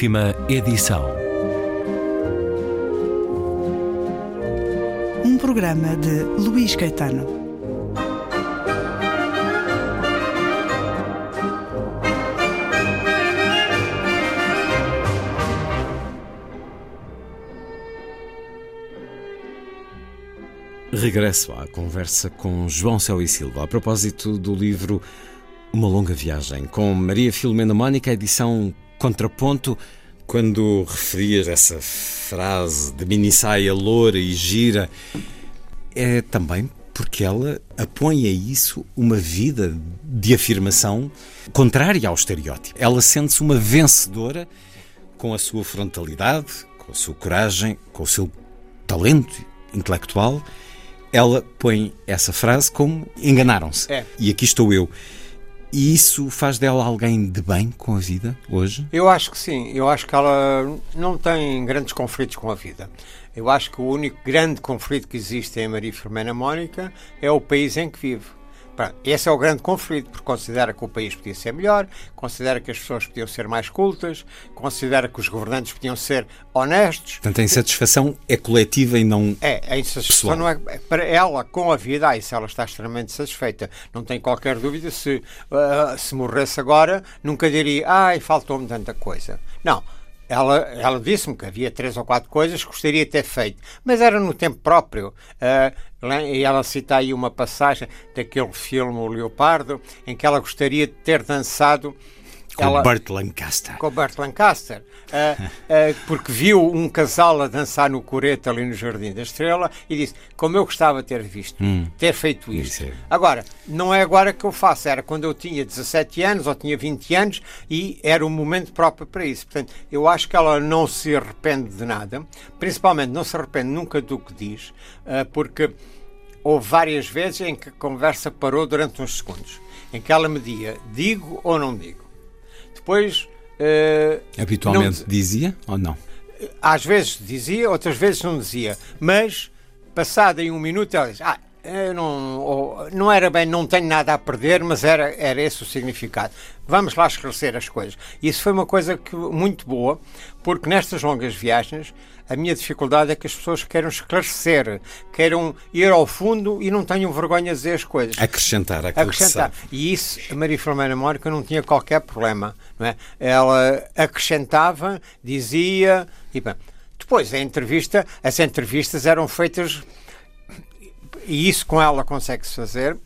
Última edição. Um programa de Luís Caetano. Regresso à conversa com João Céu e Silva a propósito do livro Uma Longa Viagem, com Maria Filomena Mónica, edição Contraponto. Quando referias essa frase de mini saia loura e gira, é também porque ela apõe a isso uma vida de afirmação contrária ao estereótipo. Ela sente-se uma vencedora com a sua frontalidade, com a sua coragem, com o seu talento intelectual. Ela põe essa frase como enganaram-se. É. E aqui estou eu. E isso faz dela alguém de bem com a vida hoje? Eu acho que sim. Eu acho que ela não tem grandes conflitos com a vida. Eu acho que o único grande conflito que existe em Maria Firmina Mónica é o país em que vive. Esse é o grande conflito, porque considera que o país podia ser melhor, considera que as pessoas podiam ser mais cultas, considera que os governantes podiam ser honestos. Portanto, a insatisfação é coletiva e não. É, a insatisfação Pessoal. não é para ela com a vida, ah, isso ela está extremamente satisfeita. Não tem qualquer dúvida se, ah, se morresse agora, nunca diria, ai, faltou-me tanta coisa. Não. Ela, ela disse-me que havia três ou quatro coisas que gostaria de ter feito, mas era no tempo próprio. Ah, e ela cita aí uma passagem daquele filme O Leopardo, em que ela gostaria de ter dançado. Com ela- Burt Lancaster. com o Bert Lancaster, ah, ah, porque viu um casal a dançar no coreto ali no Jardim da Estrela e disse: Como eu gostava de ter visto, ter feito isto. Isso é. Agora, não é agora que eu faço, era quando eu tinha 17 anos ou tinha 20 anos e era o momento próprio para isso. Portanto, eu acho que ela não se arrepende de nada, principalmente não se arrepende nunca do que diz, ah, porque houve várias vezes em que a conversa parou durante uns segundos, em que ela me dizia: Digo ou não digo? Depois. eh, Habitualmente não- dizia ou não? às vezes dizia, outras vezes não dizia, mas passado em um minuto ela diz, ah, não, não era bem, não tenho nada a perder, mas era, era esse o significado. Vamos lá esclarecer as coisas. Isso foi uma coisa que, muito boa, porque nestas longas viagens a minha dificuldade é que as pessoas queiram esclarecer, queiram ir ao fundo e não tenham vergonha de dizer as coisas Acrescentar acrescentar. E isso, a Maria Filomena Mónica não tinha qualquer problema. Não é? Ela acrescentava, dizia. E, bem, depois, a entrevista, as entrevistas eram feitas, e isso com ela consegue-se fazer,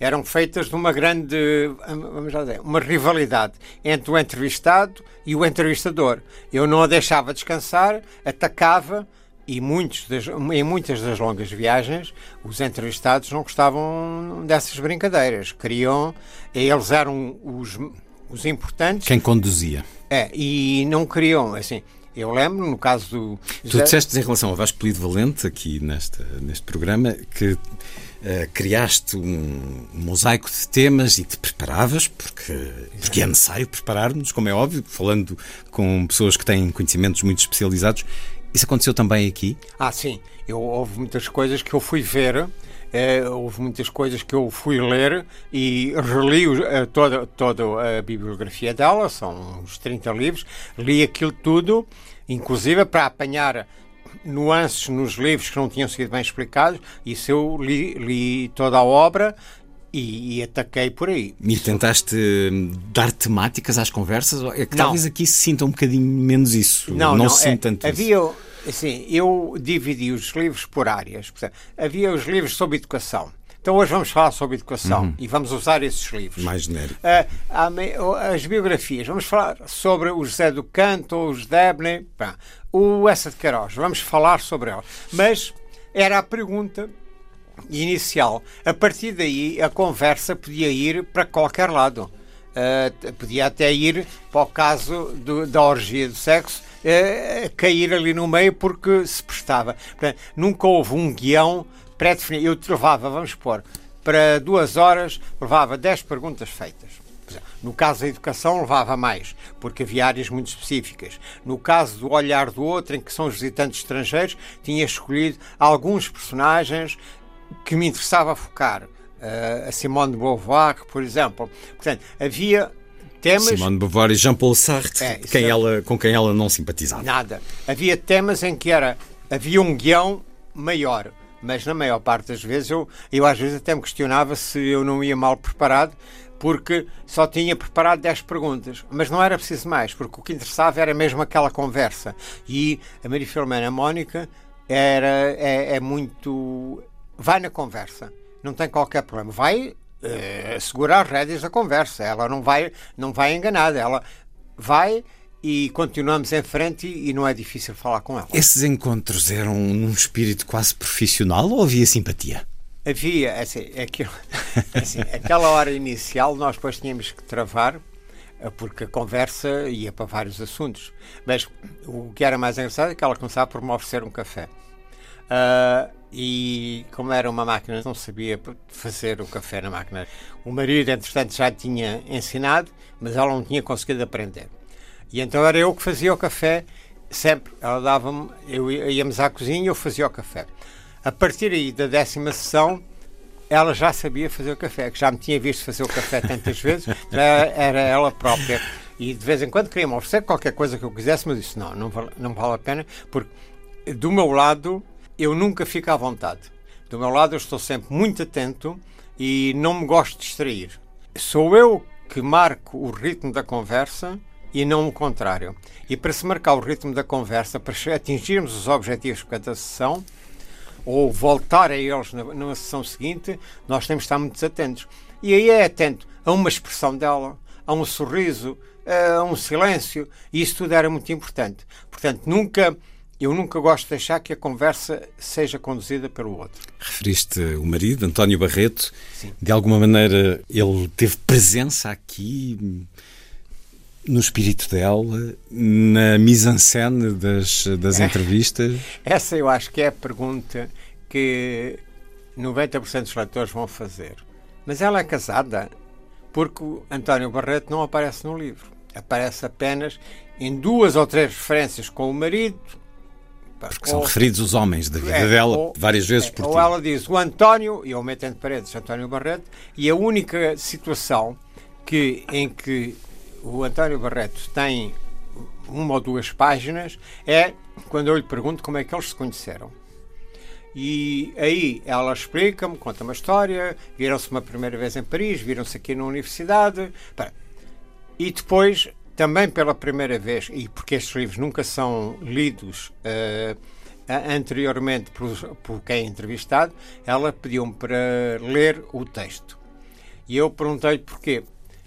eram feitas de uma grande, vamos lá dizer, uma rivalidade entre o entrevistado e o entrevistador. Eu não a deixava descansar, atacava, e muitos das- em muitas das longas viagens, os entrevistados não gostavam dessas brincadeiras. Queriam, eles eram os, os importantes Quem conduzia? é, e não queriam, assim. Eu lembro, no caso do. Tu disseste em relação ao Vasco Polido Valente, aqui nesta, neste programa, que eh, criaste um mosaico de temas e te preparavas, porque, porque é necessário preparar-nos, como é óbvio, falando com pessoas que têm conhecimentos muito especializados. Isso aconteceu também aqui? Ah, sim. Eu, houve muitas coisas que eu fui ver, eh, houve muitas coisas que eu fui ler e reli eh, toda, toda a bibliografia dela, são uns 30 livros, li aquilo tudo, inclusive para apanhar nuances nos livros que não tinham sido bem explicados, isso eu li, li toda a obra e, e ataquei por aí. E tentaste hum, dar temáticas às conversas? É que Não. talvez aqui se sinta um bocadinho menos isso. Não, não, se é, tanto isso. havia, assim, eu dividi os livros por áreas. Portanto, havia os livros sobre educação. Então hoje vamos falar sobre educação e vamos usar esses livros. Uhum. Mais genérico. Me- as biografias, vamos falar sobre o José do Canto, os Debney, pá, o Essa de Queiroz, vamos falar sobre ela. Mas era a pergunta inicial. A partir daí, a conversa podia ir para qualquer lado. Uh, podia até ir para o caso do- da orgia do sexo, uh, cair ali no meio porque se prestava. Portanto, nunca houve um guião pré-definido. Eu levava, vamos pôr, para duas horas, levava dez perguntas feitas. No caso da educação, levava mais, porque havia áreas muito específicas. No caso do olhar do outro, em que são os visitantes estrangeiros, tinha escolhido alguns personagens que me interessava focar. Uh, a Simone de Beauvoir, por exemplo. Portanto, havia temas. Simone de Beauvoir e Jean-Paul Sartre, É, quem é- ela, com quem ela não simpatizava. Nada. Havia temas em que era havia um guião maior, mas na maior parte das vezes eu, eu às vezes até me questionava se eu não ia mal preparado, porque só tinha preparado 10 perguntas, mas não era preciso mais, porque o que interessava era mesmo aquela conversa. E a Maria Filomena Mónica era é, é muito vai na conversa, não tem qualquer problema, vai eh, segurar as rédeas da conversa, ela não vai não vai enganada, ela vai e continuamos em frente e, e não é difícil falar com ela. Esses encontros eram num espírito quase profissional ou havia simpatia? Havia, assim, aquilo, assim, aquela hora inicial nós depois tínhamos que travar eh, porque a conversa ia para vários assuntos. Mas o que era mais engraçado é que ela começava por me oferecer um café. Ah, e como era uma máquina, não sabia fazer o café na máquina. O marido, entretanto, já tinha ensinado, mas ela não tinha conseguido aprender. E então era eu que fazia o café sempre. Ela dava-me, eu íamos à cozinha e eu fazia o café. A partir aí da décima sessão, ela já sabia fazer o café, que já me tinha visto fazer o café tantas vezes, já era ela própria. E de vez em quando queria-me oferecer qualquer coisa que eu quisesse, mas disse: não, não vale, não vale a pena, porque do meu lado eu nunca fico à vontade. Do meu lado eu estou sempre muito atento e não me gosto de distrair. Sou eu que marco o ritmo da conversa e não o contrário. E para se marcar o ritmo da conversa, para atingirmos os objetivos de cada sessão, ou voltar a eles na, na sessão seguinte, nós temos de estar muito atentos. E aí é atento a uma expressão dela, a um sorriso, a um silêncio, e isso tudo era muito importante. Portanto, nunca, eu nunca gosto de deixar que a conversa seja conduzida pelo outro. Referiste o marido, António Barreto. De alguma maneira ele teve presença aqui no espírito dela, na mise-en-scène das, das entrevistas. Essa eu acho que é a pergunta que 90% dos leitores vão fazer. Mas ela é casada porque o António Barreto não aparece no livro. Aparece apenas em duas ou três referências com o marido. Porque são Ou- referidos os homens da vida é, dela ou- várias vezes é, por Ou ti. ela diz o António, e eu meto entre paredes António Barreto, e a única situação que, em que o António Barreto tem uma ou duas páginas é quando eu lhe pergunto como é que eles se conheceram. E aí ela explica-me, conta uma história, viram-se uma primeira vez em Paris, viram-se aqui na universidade. E depois, também pela primeira vez, e porque estes livros nunca são lidos a- anteriormente por, por quem é entrevistado, ela pediu-me para ler o texto. E eu perguntei-lhe porquê.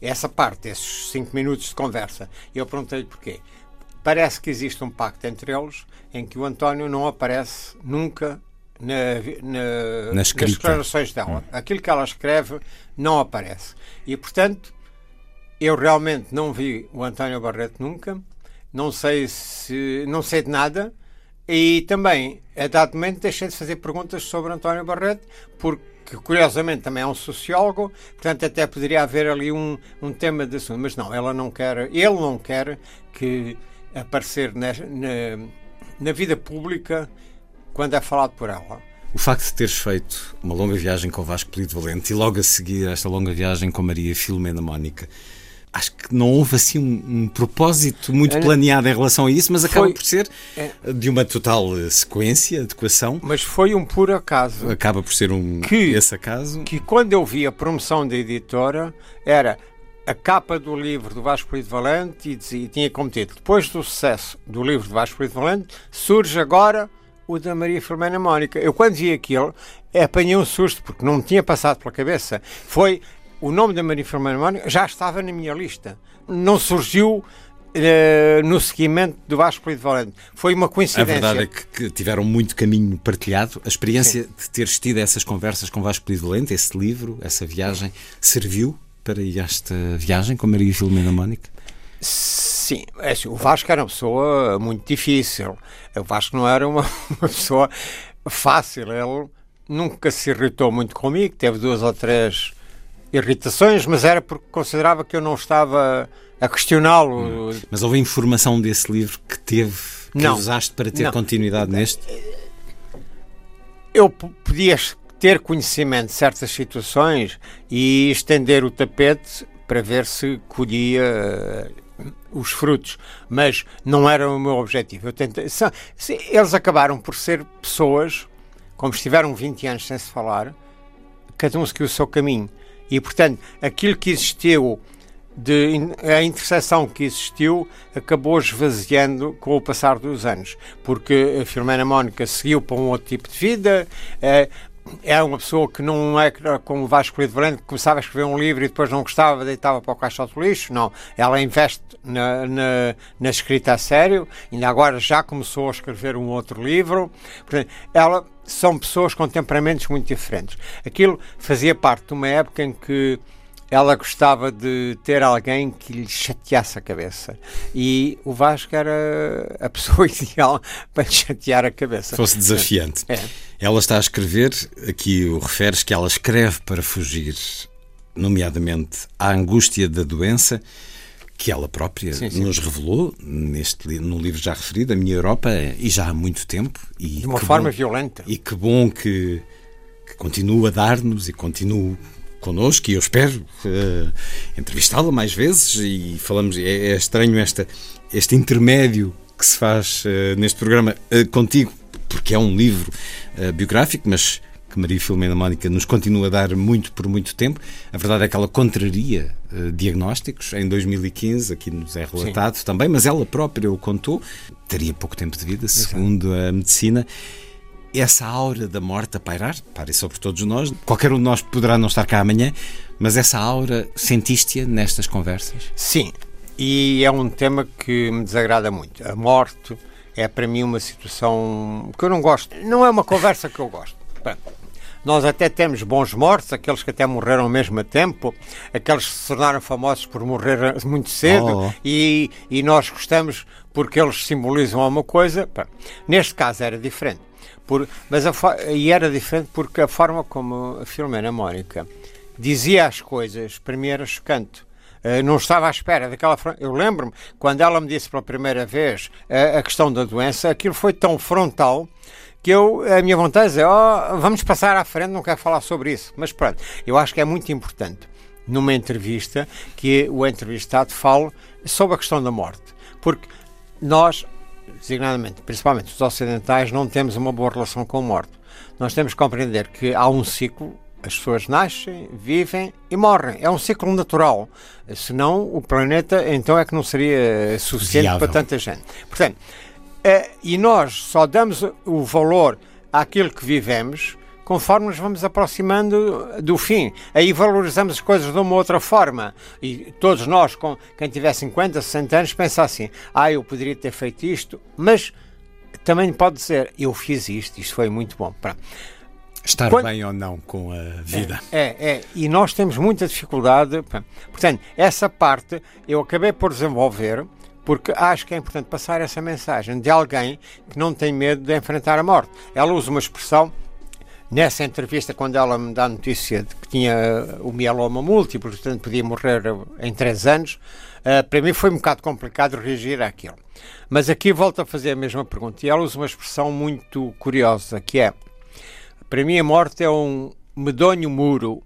Essa parte, esses cinco minutos de conversa, e eu perguntei-lhe porquê. Parece que existe um pacto entre eles em que o António não aparece nunca na, na- Na nas declarações dela. Aquilo que ela escreve não aparece. E, portanto, eu realmente não vi o António Barreto nunca, não sei se não sei de nada e também a dado momento deixei de fazer perguntas sobre António Barreto porque curiosamente também é um sociólogo, portanto até poderia haver ali um, um tema de assunto, mas não, ela não quer, ele não quer que aparecer na, na, na vida pública quando é falado por ela. O facto de teres feito uma longa viagem com o Vasco Polido Valente e logo a seguir esta longa viagem com Maria Filomena Mónica, acho que não houve assim um, um propósito muito Olha, planeado em relação a isso, mas acaba foi- por ser é. de uma total eh, sequência, adequação. Mas foi um puro acaso. Acaba por ser um Que- esse acaso. que quando eu vi a promoção da editora era a capa do livro do Vasco Polido Valente e, dizia, e tinha como título depois do sucesso do livro do Vasco Polido Valente surge agora o da Maria Filomena Mónica. Eu quando vi aquilo apanhei um susto porque não me tinha passado pela cabeça. Foi o nome da Maria Filomena Mónica já estava na minha lista. Não surgiu eh, no seguimento do Vasco Polido Valente. Foi uma A coincidência. verdade é que, que tiveram muito caminho partilhado. A experiência de teres tido essas conversas com Vasco Polido Valente, esse livro, essa viagem, serviu para ir a esta viagem com Maria Filomena Mónica? Sim, é assim, o Vasco era uma pessoa muito difícil. O Vasco não era uma, uma pessoa fácil. Ele nunca se irritou muito comigo, teve duas ou três irritações, mas era porque considerava que eu não estava a questioná-lo. Mas houve informação desse livro que teve, que Não. usaste para ter Não. continuidade neste? Eu podia ter conhecimento de certas situações e estender o tapete para ver se colhia os frutos, mas não era o meu objetivo. Tentei, são, eles acabaram por ser pessoas, como estiveram 20 anos sem se falar, cada um seguiu o seu caminho. E, portanto, aquilo que existiu, de, a interseção que existiu, acabou esvaziando com o passar dos anos. Porque a Filomena Mónica seguiu para um outro tipo de vida, é uma pessoa que não é como o Vasco Lido Valente, que começava a escrever um livro e depois não gostava, deitava para o caixote do lixo. Não, ela investe na, na, na, escrita a sério, ainda agora já começou a escrever um outro livro. Portanto, ela são pessoas com temperamentos muito diferentes. Aquilo fazia parte de uma época em que ela gostava de ter alguém que lhe chateasse a cabeça. E o Vasco era a pessoa ideal para lhe chatear a cabeça. Fosse desafiante. É. Ela está a escrever, aqui o referes que ela escreve para fugir, nomeadamente, à angústia da doença que ela própria sim, sim. nos revelou neste, no livro já referido, A Minha Europa, e já há muito tempo. E De uma forma bom, violenta. E que bom que, que continua a dar-nos e continua connosco e eu espero uh, entrevistá-la mais vezes e falamos, é, é, estranho esta, este intermédio que se faz uh, neste programa uh, contigo, porque é um livro biográfico, mas que Maria Filomena Mónica nos continua a dar muito por muito tempo. A verdade é que ela contraria diagnósticos em 2015, aqui nos é relatado Sim. também, mas ela própria o contou, teria pouco tempo de vida, segundo Exato. a medicina essa aura da morte a pairar, paira sobre todos nós. Qualquer um de nós poderá não estar cá amanhã, mas essa aura sentiste-a nestas conversas? Sim, e é um tema que me desagrada muito. A morte é para mim uma situação que eu não gosto. Não é uma conversa que eu gosto. Nós até temos bons mortos, aqueles que até morreram mesmo a tempo, aqueles que se tornaram famosos por morrer muito cedo oh. e, e nós gostamos porque eles simbolizam alguma coisa. Neste caso era diferente. Por, mas a, e era diferente porque a forma como a Filomena Mónica dizia as coisas, para mim era chocante. Uh, não estava à espera daquela. Eu lembro-me, quando ela me disse pela primeira vez uh, a questão da doença, aquilo foi tão frontal que eu, a minha vontade é oh, vamos passar à frente, não quero falar sobre isso. Mas pronto, eu acho que é muito importante numa entrevista que o entrevistado fale sobre a questão da morte. Porque nós, designadamente, principalmente os ocidentais, não temos uma boa relação com a morte. Nós temos que compreender que há um ciclo, as pessoas nascem, vivem e morrem. É um ciclo natural. Senão o planeta então é que não seria suficiente Viável. para tanta gente. Portanto, é, e nós só damos o valor àquilo que vivemos conforme nos vamos aproximando do fim. Aí valorizamos as coisas de uma outra forma. E todos nós, com quem tiver 50, 60 anos, pensa assim: ah, eu poderia ter feito isto, mas também pode dizer: eu fiz isto, isto foi muito bom. Pronto. Estar Quando... bem ou não com a vida. É, é, é, e nós temos muita dificuldade. Portanto, essa parte eu acabei por desenvolver porque acho que é importante passar essa mensagem de alguém que não tem medo de enfrentar a morte. Ela usa uma expressão nessa entrevista, quando ela me dá a notícia de que tinha o mieloma múltiplo, portanto podia morrer em três anos, uh, para mim foi um bocado complicado reagir àquilo. Mas aqui volto a fazer a mesma pergunta e ela usa uma expressão muito curiosa, que é, para mim a morte é um medonho muro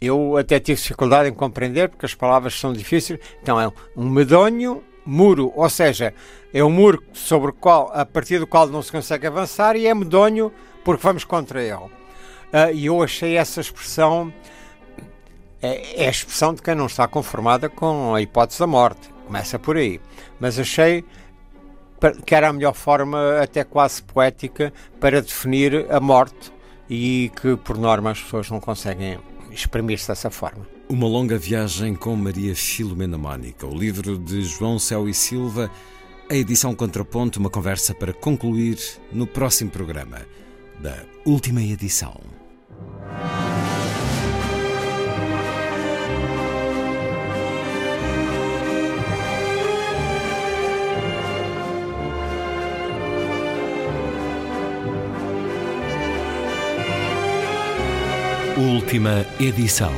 eu até tive dificuldade em compreender porque as palavras são difíceis. Então é um medonho muro, ou seja, é um muro sobre o qual, a partir do qual não se consegue avançar e é medonho porque vamos contra ele. Uh, e eu achei essa expressão é, é, a expressão de quem não está conformada com a hipótese da morte. Começa por aí. Mas achei que era a melhor forma, até quase poética, para definir a morte e que, por norma, as pessoas não conseguem exprimir-se dessa forma. Uma longa viagem com Maria Filomena Mónica, o livro de João Céu e Silva, a edição Contraponto, uma conversa para concluir no próximo programa da última edição. Última edição.